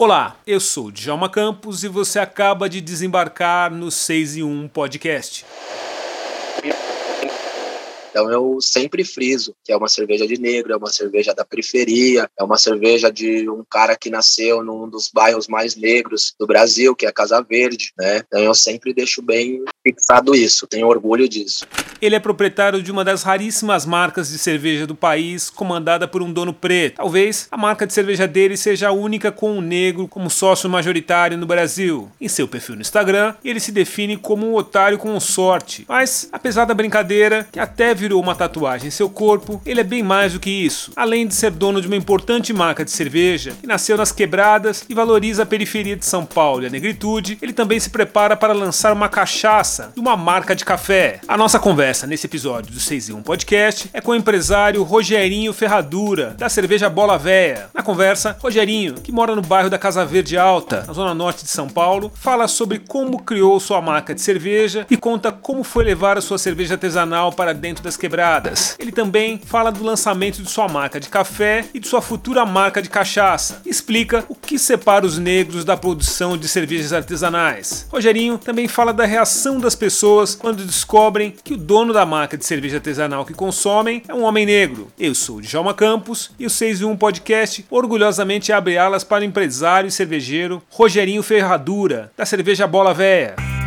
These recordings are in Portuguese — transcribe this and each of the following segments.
Olá, eu sou Djalma Campos e você acaba de desembarcar no 6 e 1 Podcast. Então eu sempre friso que é uma cerveja de negro, é uma cerveja da periferia, é uma cerveja de um cara que nasceu num dos bairros mais negros do Brasil, que é a Casa Verde, né? Então eu sempre deixo bem fixado isso, tenho orgulho disso. Ele é proprietário de uma das raríssimas marcas de cerveja do país, comandada por um dono preto. Talvez a marca de cerveja dele seja a única com um negro como sócio majoritário no Brasil. Em seu perfil no Instagram, ele se define como um otário com sorte. Mas, apesar da brincadeira, que até virou uma tatuagem em seu corpo, ele é bem mais do que isso. Além de ser dono de uma importante marca de cerveja, que nasceu nas quebradas e valoriza a periferia de São Paulo e a negritude, ele também se prepara para lançar uma cachaça e uma marca de café. A nossa conversa nesse episódio do 6 e 1 Podcast é com o empresário Rogerinho Ferradura, da cerveja Bola Véia. Na conversa, Rogerinho, que mora no bairro da Casa Verde Alta, na zona norte de São Paulo, fala sobre como criou sua marca de cerveja e conta como foi levar a sua cerveja artesanal para dentro das quebradas. Ele também fala do lançamento de sua marca de café e de sua futura marca de cachaça. Explica o que separa os negros da produção de cervejas artesanais. Rogerinho também fala da reação das pessoas quando descobrem que o dono da marca de cerveja artesanal que consomem é um homem negro. Eu sou Djalma Campos e o 6 e 1 Podcast orgulhosamente abre alas para o empresário e cervejeiro Rogerinho Ferradura, da cerveja Bola Véia.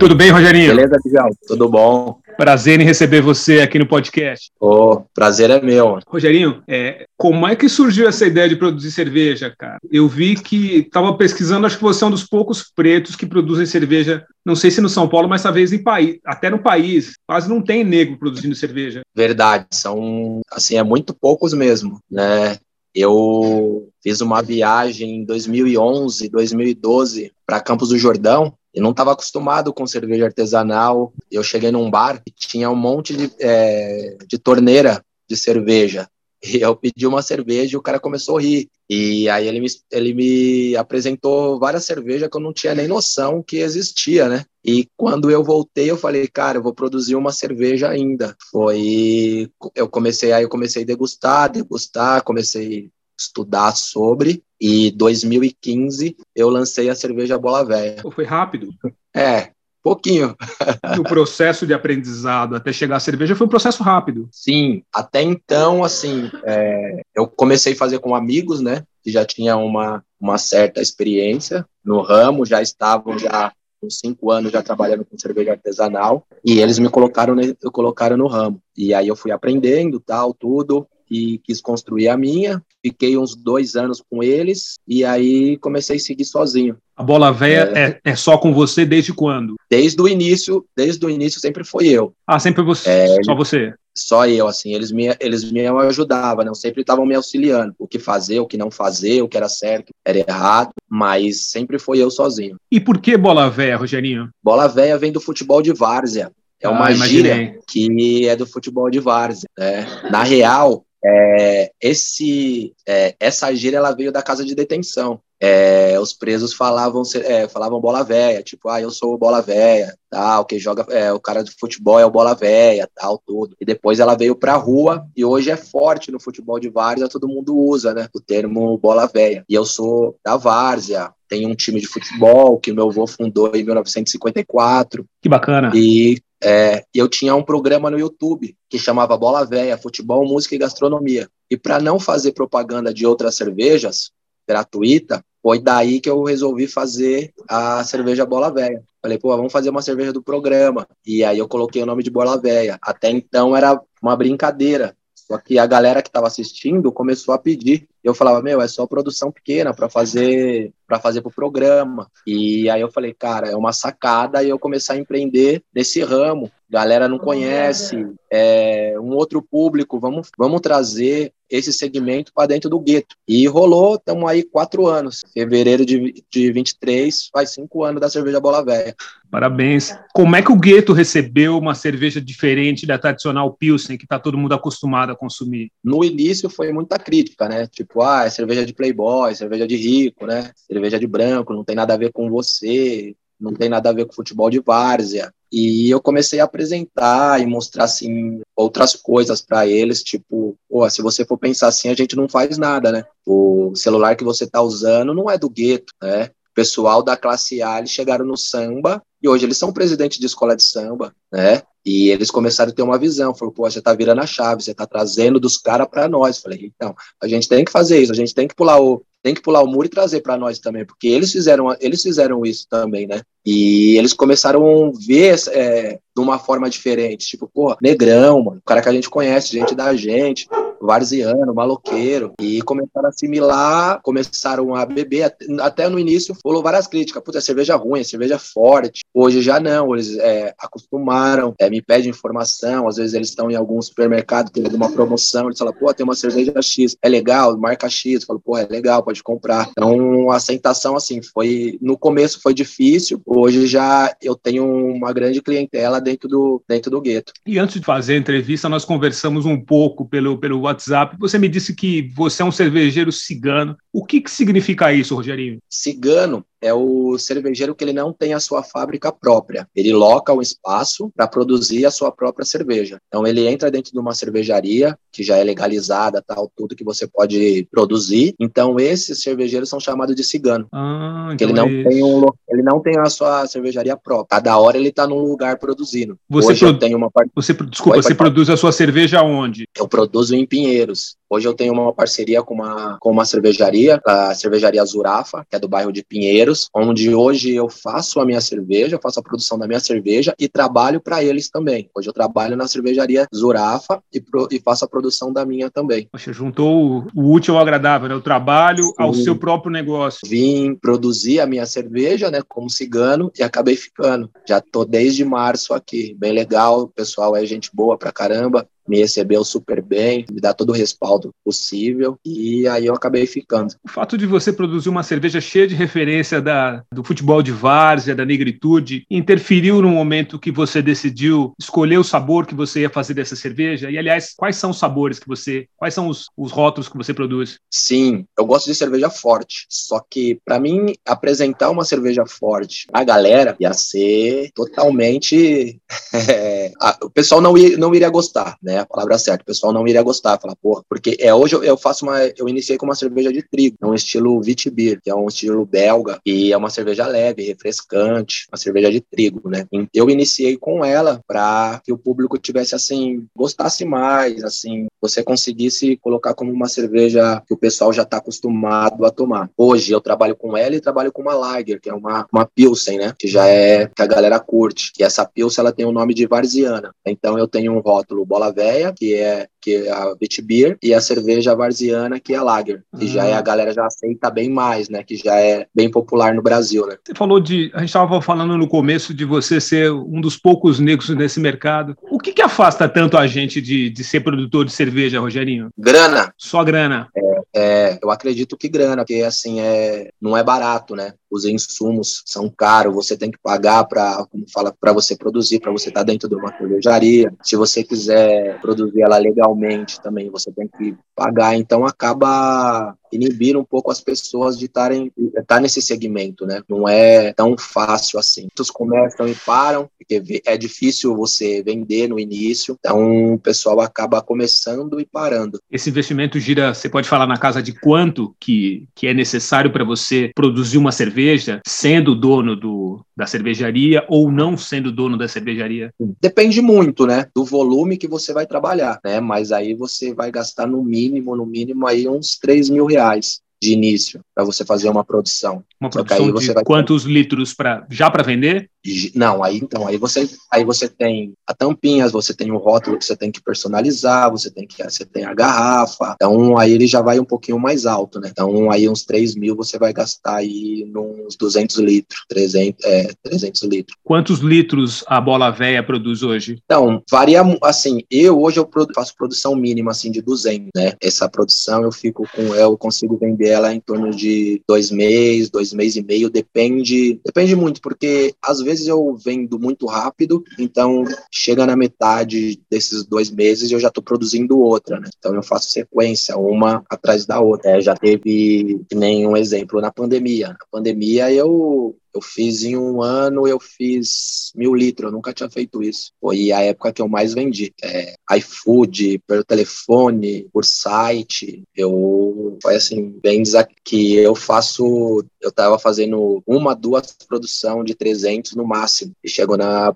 Tudo bem, Rogerinho? Beleza, Bijal? Tudo bom? Prazer em receber você aqui no podcast. Oh, prazer é meu. Rogerinho, é, como é que surgiu essa ideia de produzir cerveja, cara? Eu vi que estava pesquisando, acho que você é um dos poucos pretos que produzem cerveja, não sei se no São Paulo, mas talvez em país, até no país, quase não tem negro produzindo cerveja. Verdade, são assim, é muito poucos mesmo, né? Eu fiz uma viagem em 2011, 2012 para Campos do Jordão eu não estava acostumado com cerveja artesanal. Eu cheguei num bar e tinha um monte de, é, de torneira de cerveja. E eu pedi uma cerveja e o cara começou a rir. E aí ele me, ele me apresentou várias cervejas que eu não tinha nem noção que existia, né? E quando eu voltei, eu falei, cara, eu vou produzir uma cerveja ainda. Foi. Eu comecei, aí eu comecei a degustar, degustar, comecei a estudar sobre. E 2015 eu lancei a cerveja Bola Velha. Foi rápido? É, pouquinho. o processo de aprendizado até chegar à cerveja foi um processo rápido. Sim, até então, assim, é, eu comecei a fazer com amigos, né, que já tinham uma, uma certa experiência no ramo, já estavam já uns cinco anos já trabalhando com cerveja artesanal, e eles me colocaram, colocaram no ramo. E aí eu fui aprendendo, tal, tudo, e quis construir a minha. Fiquei uns dois anos com eles e aí comecei a seguir sozinho. A bola velha é, é, é, só com você desde quando? Desde o início, desde o início sempre foi eu. Ah, sempre você, é, só você? Só eu, assim, eles me, eles me ajudavam, não sempre estavam me auxiliando, o que fazer, o que não fazer, o que era certo, o que era errado, mas sempre foi eu sozinho. E por que bola velha, Rogerinho? Bola velha vem do futebol de várzea. É uma ah, gíria que é do futebol de várzea. Né? Na real, é, esse, é, essa gíria ela veio da casa de detenção. É, os presos falavam, é, falavam bola véia, tipo, ah, eu sou bola véia, tal, que joga, é, o cara de futebol é o bola véia, tal, tudo. E depois ela veio pra rua e hoje é forte no futebol de várzea, todo mundo usa, né, o termo bola véia. E eu sou da várzea, tenho um time de futebol que meu avô fundou em 1954. Que bacana. E é, eu tinha um programa no YouTube que chamava Bola Véia, Futebol, Música e Gastronomia. E para não fazer propaganda de outras cervejas gratuita, foi daí que eu resolvi fazer a cerveja Bola Véia. Falei, pô, vamos fazer uma cerveja do programa. E aí eu coloquei o nome de Bola Véia. Até então era uma brincadeira. Só que a galera que estava assistindo começou a pedir. Eu falava, meu, é só produção pequena para fazer para fazer pro programa. E aí eu falei, cara, é uma sacada e eu comecei a empreender nesse ramo. Galera não conhece, é um outro público, vamos, vamos trazer esse segmento para dentro do gueto. E rolou, estamos aí quatro anos. Fevereiro de, de 23, faz cinco anos da cerveja Bola Velha. Parabéns. Como é que o gueto recebeu uma cerveja diferente da tradicional Pilsen, que está todo mundo acostumado a consumir? No início foi muita crítica, né? Tipo, ah, é cerveja de playboy, cerveja de rico, né? Cerveja de branco, não tem nada a ver com você, não tem nada a ver com futebol de várzea. E eu comecei a apresentar e mostrar assim outras coisas para eles, tipo, pô, se você for pensar assim, a gente não faz nada, né? O celular que você tá usando não é do gueto, né? Pessoal da classe A, eles chegaram no samba e hoje eles são presidentes de escola de samba, né? E eles começaram a ter uma visão, falou, pô, você tá virando a chave, você tá trazendo dos caras para nós. Falei, então, a gente tem que fazer isso, a gente tem que pular o tem que pular o muro e trazer para nós também, porque eles fizeram eles fizeram isso também, né? E eles começaram a ver é, de uma forma diferente, tipo, pô, negrão, mano, o cara que a gente conhece, gente da gente, varziano, maloqueiro, e começaram a assimilar, começaram a beber, até no início rolou várias críticas, puta, é cerveja ruim, é cerveja forte, hoje já não, eles é, acostumaram, é, me pedem informação, às vezes eles estão em algum supermercado, tem alguma promoção, eles falam, pô, tem uma cerveja X, é legal, marca X, eu falo, pô, é legal, pode comprar. Então, a aceitação, assim, foi, no começo foi difícil, hoje já eu tenho uma grande clientela dentro do, dentro do gueto. E antes de fazer a entrevista, nós conversamos um pouco pelo, pelo WhatsApp. Você me disse que você é um cervejeiro cigano. O que, que significa isso, Rogerinho? Cigano é o cervejeiro que ele não tem a sua fábrica própria. Ele loca um espaço para produzir a sua própria cerveja. Então ele entra dentro de uma cervejaria que já é legalizada, tal, tudo que você pode produzir. Então esses cervejeiros são chamados de cigano. Ah, então ele não é tem um, ele não tem a sua cervejaria própria. Cada hora ele está num lugar produzindo. Você Hoje eu tenho uma part... você desculpa, Oi, você produz a sua cerveja onde? Eu produzo em Pinheiros. Hoje eu tenho uma parceria com uma com uma cervejaria, a cervejaria Zurafa, que é do bairro de Pinheiros onde hoje eu faço a minha cerveja, faço a produção da minha cerveja e trabalho para eles também. Hoje eu trabalho na cervejaria Zurafa e, pro, e faço a produção da minha também. Você juntou o útil ao agradável, né? O trabalho Sim. ao seu próprio negócio. Vim produzir a minha cerveja, né, como cigano e acabei ficando. Já tô desde março aqui, bem legal, o pessoal é gente boa pra caramba me recebeu super bem, me dá todo o respaldo possível e aí eu acabei ficando. O fato de você produzir uma cerveja cheia de referência da, do futebol de várzea, da negritude, interferiu no momento que você decidiu escolher o sabor que você ia fazer dessa cerveja? E aliás, quais são os sabores que você, quais são os, os rótulos que você produz? Sim, eu gosto de cerveja forte, só que para mim apresentar uma cerveja forte a galera ia ser totalmente é, o pessoal não, ia, não iria gostar, né? A palavra certa. O pessoal não iria gostar, falar, porra, porque é hoje eu, eu faço uma, eu iniciei com uma cerveja de trigo, é um estilo Vitibir, que é um estilo belga e é uma cerveja leve, refrescante, uma cerveja de trigo, né? Eu iniciei com ela para que o público tivesse assim, gostasse mais, assim, você conseguisse colocar como uma cerveja que o pessoal já está acostumado a tomar. Hoje eu trabalho com ela e trabalho com uma Lager, que é uma, uma Pilsen, né? Que já é que a galera curte. E essa Pilsen ela tem o nome de Varziana. Então eu tenho um rótulo Bola Velha que é, que é a Beer, e a cerveja varziana, que é a Lager, que já é a ah. galera já aceita bem mais, né? Que já é bem popular no Brasil, né? Você falou de. A gente estava falando no começo de você ser um dos poucos negros nesse mercado. O que, que afasta tanto a gente de, de ser produtor de cerveja, Rogerinho? Grana. Só grana. É, é, eu acredito que grana, porque assim, é, não é barato, né? Os insumos são caros, você tem que pagar para, como fala, para você produzir, para você estar tá dentro de uma cervejaria. Se você quiser produzir ela legalmente também, você tem que pagar, então acaba inibir um pouco as pessoas de estarem estar tá nesse segmento, né? Não é tão fácil assim. Muitos começam e param, porque é difícil você vender no início, então o pessoal acaba começando e parando. Esse investimento gira, você pode falar na casa de quanto que, que é necessário para você produzir uma cerveja, sendo dono do, da cervejaria ou não sendo dono da cervejaria? Depende muito, né? Do volume que você vai trabalhar, né? Mas aí você vai gastar no mínimo, no mínimo aí uns 3 mil reais de início para você fazer uma produção. Uma produção de quantos ter... litros para já para vender? Não, aí então, aí você, aí você tem a tampinhas, você tem o rótulo que você tem que personalizar, você tem que você tem a garrafa, então aí ele já vai um pouquinho mais alto, né? Então aí uns 3 mil você vai gastar aí uns 200 litros, 300, é, 300 litros. Quantos litros a bola véia produz hoje? Então, varia, assim, eu hoje eu faço produção mínima, assim, de 200, né? Essa produção eu fico com, eu consigo vender ela em torno de dois meses, dois meses e meio, depende, depende muito, porque às vezes eu vendo muito rápido, então chega na metade desses dois meses eu já estou produzindo outra, né? Então eu faço sequência, uma atrás da outra. É, já teve nenhum exemplo na pandemia. Na pandemia eu eu fiz em um ano, eu fiz mil litros, eu nunca tinha feito isso. Foi a época que eu mais vendi. É, iFood, pelo telefone, por site. Eu, foi assim, bem que eu faço, eu tava fazendo uma, duas produção de 300 no máximo. E chegou na,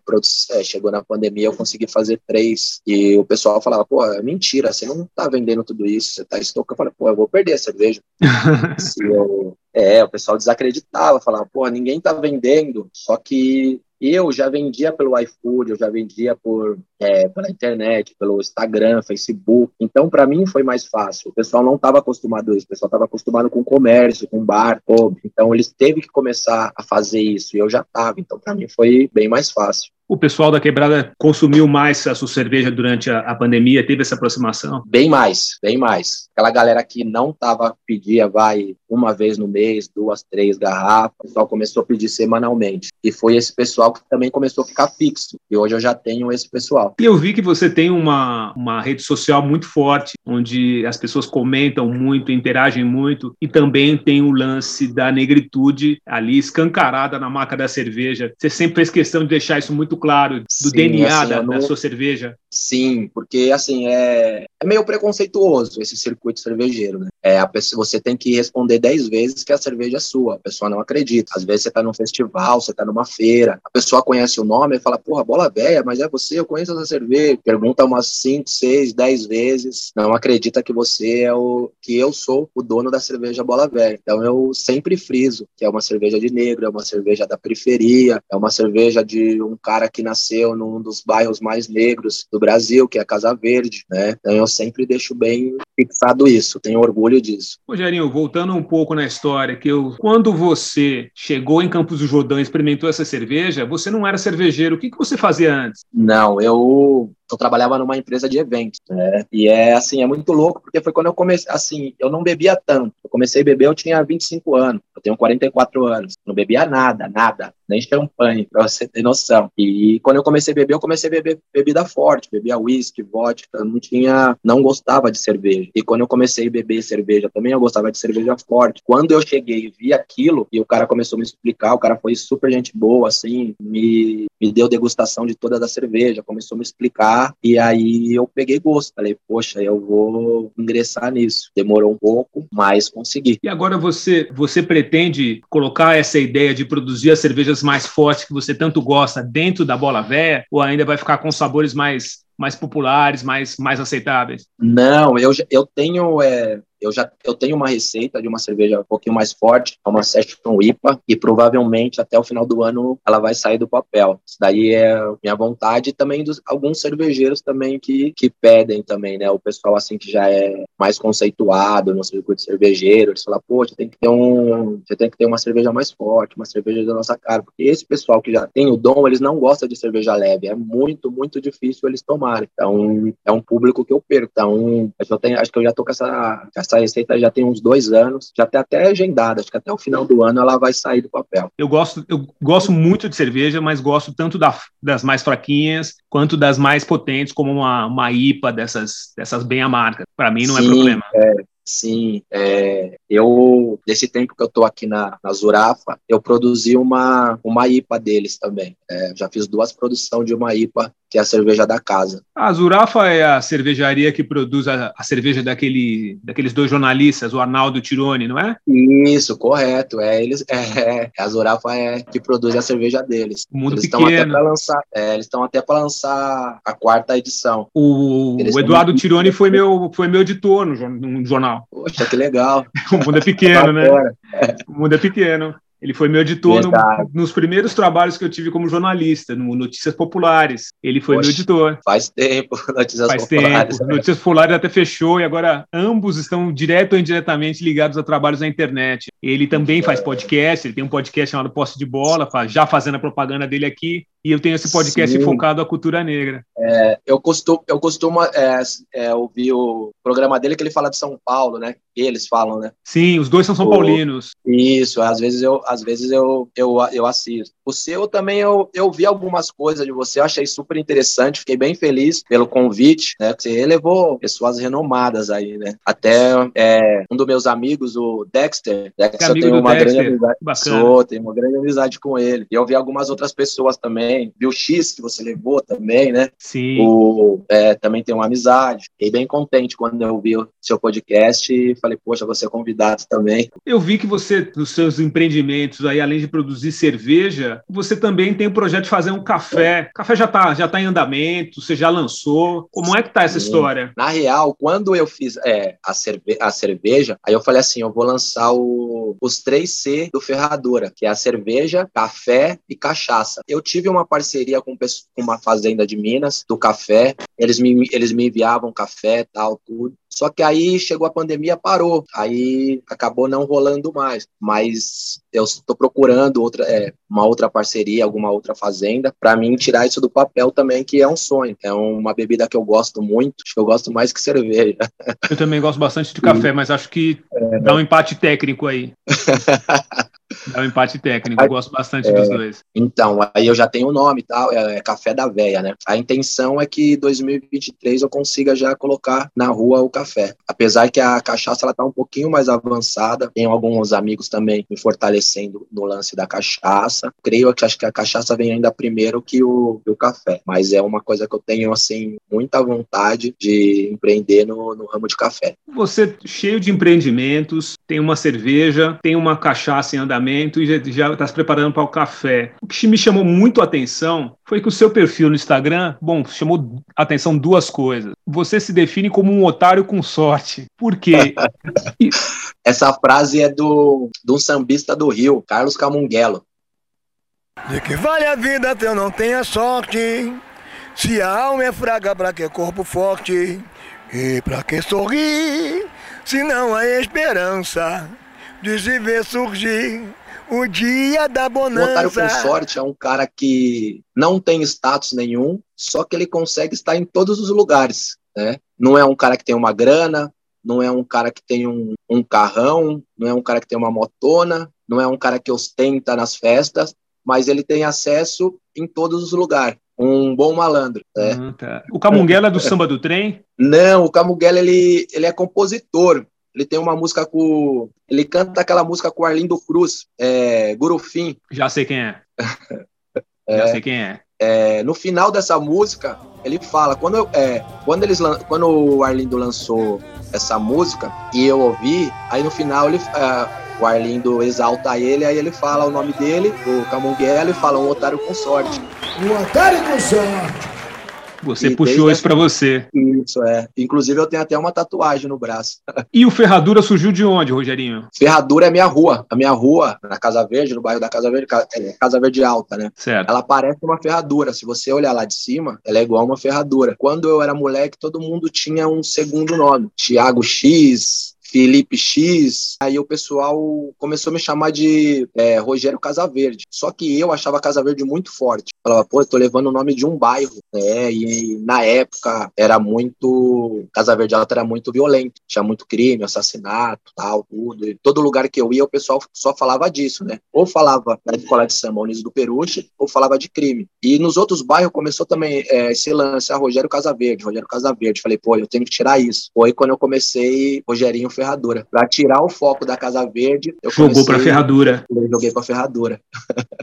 é, chegou na pandemia, eu consegui fazer três. E o pessoal falava, pô, é mentira, você não tá vendendo tudo isso, você tá estocando. Eu falei, pô, eu vou perder a cerveja. Se eu, é, o pessoal desacreditava, falava, pô, ninguém tá vendendo. Só que eu já vendia pelo iFood, eu já vendia por, é, pela internet, pelo Instagram, Facebook. Então, para mim, foi mais fácil. O pessoal não estava acostumado a isso. O pessoal estava acostumado com comércio, com bar, pub. Então, eles teve que começar a fazer isso. E eu já estava. Então, para mim, foi bem mais fácil o pessoal da quebrada consumiu mais a sua cerveja durante a, a, pandemia? Teve essa aproximação? Bem mais, bem mais. Aquela galera que não tava pedia, vai uma vez no mês, duas, três garrafas, o pessoal começou a pedir semanalmente. E foi esse pessoal que também começou a ficar fixo. E hoje eu já tenho esse pessoal. E eu vi que você tem uma, uma rede social muito forte, onde as pessoas comentam muito, interagem muito, e também tem o lance da negritude ali escancarada na marca da cerveja. Você sempre fez questão de deixar isso muito muito claro do Sim, DNA assim, da, não... da, sua cerveja. Sim, porque assim é, é meio preconceituoso esse circuito cervejeiro, né? É, a pessoa, você tem que responder 10 vezes que a cerveja é sua, a pessoa não acredita. Às vezes você tá num festival, você tá numa feira, a pessoa conhece o nome e fala, porra, bola velha, mas é você, eu conheço essa cerveja. Pergunta umas 5, 6, 10 vezes, não acredita que você é o que eu sou o dono da cerveja bola velha. Então eu sempre friso que é uma cerveja de negro, é uma cerveja da periferia, é uma cerveja de um cara que nasceu num dos bairros mais negros do Brasil, que é Casa Verde, né? Então eu sempre deixo bem fixado isso, tenho orgulho disso. Rogerinho, voltando um pouco na história, que eu, quando você chegou em Campos do Jordão e experimentou essa cerveja, você não era cervejeiro, o que, que você fazia antes? Não, eu eu trabalhava numa empresa de eventos, né? E é assim, é muito louco, porque foi quando eu comecei, assim, eu não bebia tanto. Eu comecei a beber, eu tinha 25 anos, eu tenho 44 anos. Não bebia nada, nada, nem champanhe, pra você ter noção. E quando eu comecei a beber, eu comecei a beber bebida forte, bebia whisky, vodka, não tinha, não gostava de cerveja. E quando eu comecei a beber cerveja também, eu gostava de cerveja forte. Quando eu cheguei e vi aquilo, e o cara começou a me explicar, o cara foi super gente boa, assim, me, me deu degustação de toda a cerveja, começou a me explicar e aí eu peguei gosto. Falei, poxa, eu vou ingressar nisso. Demorou um pouco, mas consegui. E agora você, você pretende colocar essa ideia de produzir as cervejas mais fortes que você tanto gosta dentro da bola véia? Ou ainda vai ficar com sabores mais mais populares, mais, mais aceitáveis? Não, eu, eu tenho é, eu já eu tenho uma receita de uma cerveja um pouquinho mais forte, é uma Session IPA, e provavelmente até o final do ano ela vai sair do papel. Isso daí é minha vontade e também dos alguns cervejeiros também que, que pedem também, né? O pessoal assim que já é mais conceituado no circuito cervejeiro, eles falam, pô, você tem que ter um, você tem que ter uma cerveja mais forte, uma cerveja da nossa cara, porque esse pessoal que já tem o dom, eles não gostam de cerveja leve, é muito, muito difícil eles tomarem. Então, é um público que eu perco. Então, eu tenho, acho que eu já tô com essa, essa essa receita já tem uns dois anos, já tem até agendada, acho que até o final do ano ela vai sair do papel. Eu gosto, eu gosto muito de cerveja, mas gosto tanto da, das mais fraquinhas quanto das mais potentes, como uma, uma IPA dessas, dessas bem amargas. Para mim não é Sim, é problema. É, Sim, é, eu, nesse tempo que eu estou aqui na, na Zurafa, eu produzi uma, uma IPA deles também. É, já fiz duas produções de uma IPA que é a cerveja da casa. A Zurafa é a cervejaria que produz a, a cerveja daquele, daqueles dois jornalistas, o Arnaldo Tironi, não é? Isso, correto. É, eles, é, a Zurafa é que produz a cerveja deles. O mundo eles. Estão até pra lançar, é, eles estão até para lançar a quarta edição. O, o Eduardo muito... Tironi foi meu, foi meu editor no, no jornal. Poxa, que legal. o mundo é pequeno, né? O mundo é pequeno. Ele foi meu editor no, nos primeiros trabalhos que eu tive como jornalista, no Notícias Populares. Ele foi Poxa, meu editor. Faz tempo, Notícias faz Populares. Tempo. Notícias Populares até fechou e agora ambos estão direto ou indiretamente ligados a trabalhos na internet. Ele também faz podcast, ele tem um podcast chamado Posse de Bola, já fazendo a propaganda dele aqui. E eu tenho esse podcast Sim. focado à cultura negra. É, eu costumo, eu costumo é, é, ouvir o programa dele que ele fala de São Paulo, né? Eles falam, né? Sim, os dois são São o, Paulinos. Isso, às vezes eu, às vezes eu, eu, eu assisto. O seu também eu, eu vi algumas coisas de você, eu achei super interessante, fiquei bem feliz pelo convite, né? Você levou pessoas renomadas aí, né? Até é, um dos meus amigos, o Dexter, Dexter eu tenho uma Dexter. grande amizade. Bacana. Sou, tenho uma grande amizade com ele. E eu vi algumas outras pessoas também, vi o X que você levou também, né? Sim. O, é, também tem uma amizade. Fiquei bem contente quando eu vi o seu podcast e falei, poxa, você é convidado também. Eu vi que você, nos seus empreendimentos aí, além de produzir cerveja, você também tem o projeto de fazer um café. O café já está já tá em andamento, você já lançou. Como é que tá essa Sim. história? Na real, quando eu fiz é, a, cerve a cerveja, aí eu falei assim, eu vou lançar o, os 3C do Ferradura, que é a cerveja, café e cachaça. Eu tive uma parceria com uma fazenda de Minas, do café, eles me, eles me enviavam café, tal, tudo. Só que aí chegou a pandemia, parou. Aí acabou não rolando mais. Mas eu estou procurando outra, é, uma outra parceria, alguma outra fazenda, para mim tirar isso do papel também, que é um sonho. É uma bebida que eu gosto muito, acho que eu gosto mais que cerveja. Eu também gosto bastante de café, mas acho que é... dá um empate técnico aí. É um empate técnico, eu gosto bastante é, dos dois. Então, aí eu já tenho o nome e tal, é, é, Café da Véia, né? A intenção é que 2023 eu consiga já colocar na rua o café. Apesar que a cachaça ela tá um pouquinho mais avançada, tenho alguns amigos também me fortalecendo no lance da cachaça. Creio que acho que a cachaça vem ainda primeiro que o, que o café, mas é uma coisa que eu tenho assim muita vontade de empreender no, no ramo de café. Você cheio de empreendimentos, tem uma cerveja, tem uma cachaça em andamento e já está se preparando para o café. O que me chamou muito a atenção foi que o seu perfil no Instagram, bom, chamou a atenção duas coisas. Você se define como um otário com sorte. Por quê? Essa frase é do, do sambista do Rio, Carlos Camunguelo. De que vale a vida se eu não tenho sorte? Se a alma é fraca, pra que corpo forte? E pra que sorrir, se não há esperança? De se ver surgir o dia da bonança. O otário com sorte é um cara que não tem status nenhum, só que ele consegue estar em todos os lugares, né? Não é um cara que tem uma grana, não é um cara que tem um, um carrão, não é um cara que tem uma motona, não é um cara que ostenta nas festas, mas ele tem acesso em todos os lugares. Um bom malandro. Né? Uhum, tá. O Camunguela é do samba do trem? Não, o Camunguela ele, ele é compositor. Ele tem uma música com. Ele canta aquela música com o Arlindo Cruz, é, Gurufim. Já sei quem é. é. Já sei quem é. é. No final dessa música, ele fala. Quando, eu, é, quando, eles, quando o Arlindo lançou essa música e eu ouvi, aí no final ele. É, o Arlindo exalta ele, aí ele fala o nome dele, o Camunguelo, e fala um otário com sorte. Um otário com sorte. Você e puxou isso para você. Isso, é. Inclusive, eu tenho até uma tatuagem no braço. E o Ferradura surgiu de onde, Rogerinho? Ferradura é minha rua. A minha rua, na Casa Verde, no bairro da Casa Verde, é Casa Verde Alta, né? Certo. Ela parece uma ferradura. Se você olhar lá de cima, ela é igual uma ferradura. Quando eu era moleque, todo mundo tinha um segundo nome. Tiago X, Felipe X. Aí o pessoal começou a me chamar de é, Rogério Casaverde. Só que eu achava Casaverde muito forte. Falava, pô, eu tô levando o nome de um bairro, né? E, e na época era muito. Casaverde Alta era muito violento. Tinha muito crime, assassinato, tal, tudo. E todo lugar que eu ia, o pessoal só falava disso, né? Ou falava na escola de samba Unidos do Peruche, ou falava de crime. E nos outros bairros começou também é, esse lance, a ah, Rogério Casaverde, Rogério Casaverde. Falei, pô, eu tenho que tirar isso. Foi quando eu comecei, Rogerinho ferradura. Para tirar o foco da Casa Verde, eu jogou para ferradura. Eu joguei para ferradura.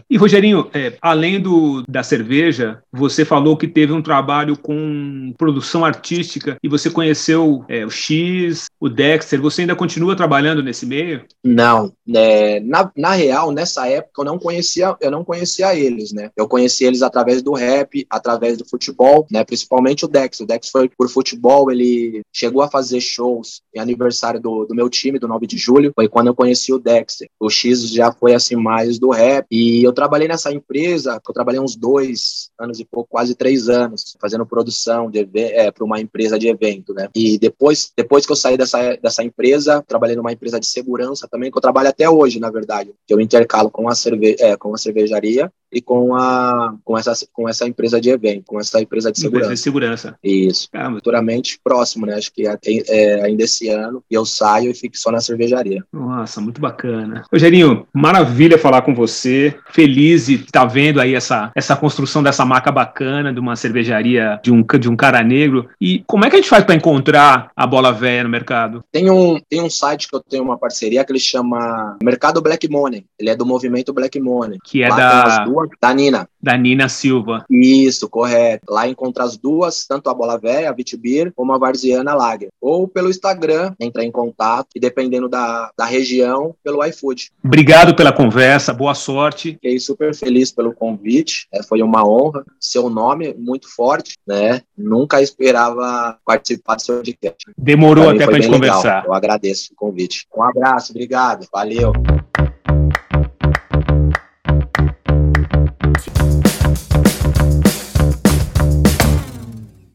e Rogerinho, é, além do, da cerveja, você falou que teve um trabalho com produção artística e você conheceu é, o X, o Dexter. Você ainda continua trabalhando nesse meio? Não, é, na, na real, nessa época eu não conhecia, eu não conhecia eles, né? Eu conheci eles através do rap, através do futebol, né? Principalmente o Dex. O Dex foi por futebol, ele chegou a fazer shows em aniversário do, do meu time, do 9 de julho. Foi quando eu conheci o Dexter. O X já foi assim mais do rap. E eu trabalhei nessa empresa, eu trabalhei uns dois anos e pouco, quase três anos, fazendo produção é, para uma empresa de evento, né? E depois, depois que eu saí dessa, dessa empresa, trabalhei numa empresa de segurança também, que eu trabalho até hoje, na verdade. Que eu intercalo com a, cerve é, com a cervejaria e com a com essa com essa empresa de evento, com essa empresa de segurança. Empresa de segurança. Isso. Ah, Futuramente próximo, né? Acho que é, é, ainda esse ano eu saio e fico só na cervejaria. Nossa, muito bacana. Rogerinho, maravilha falar com você. Feliz de estar tá vendo aí essa essa construção dessa marca bacana de uma cervejaria de um de um cara negro. E como é que a gente faz para encontrar a bola velha no mercado? Tem um tem um site que eu tenho uma parceria que ele chama Mercado Black Money. Ele é do movimento Black Money. Que é Lá da da Nina. Da Nina Silva. Isso, correto. Lá encontra as duas, tanto a Bola Velha, a Vitibir, como a Varziana Lager. Ou pelo Instagram, entrar em contato e dependendo da, da região, pelo iFood. Obrigado pela conversa, boa sorte. Fiquei super feliz pelo convite, é, foi uma honra. Seu nome muito forte, né? Nunca esperava participar do seu podcast. Demorou até para gente legal. conversar. Eu agradeço o convite. Um abraço, obrigado, valeu.